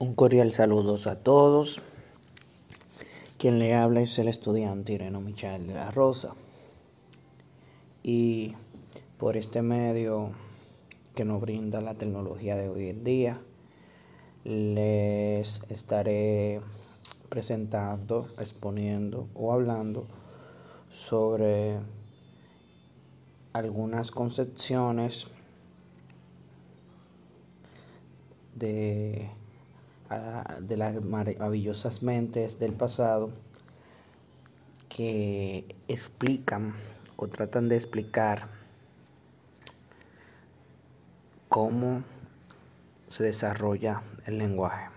Un cordial saludo a todos. Quien le habla es el estudiante Ireno Michel de la Rosa. Y por este medio que nos brinda la tecnología de hoy en día, les estaré presentando, exponiendo o hablando sobre algunas concepciones de de las maravillosas mentes del pasado que explican o tratan de explicar cómo se desarrolla el lenguaje.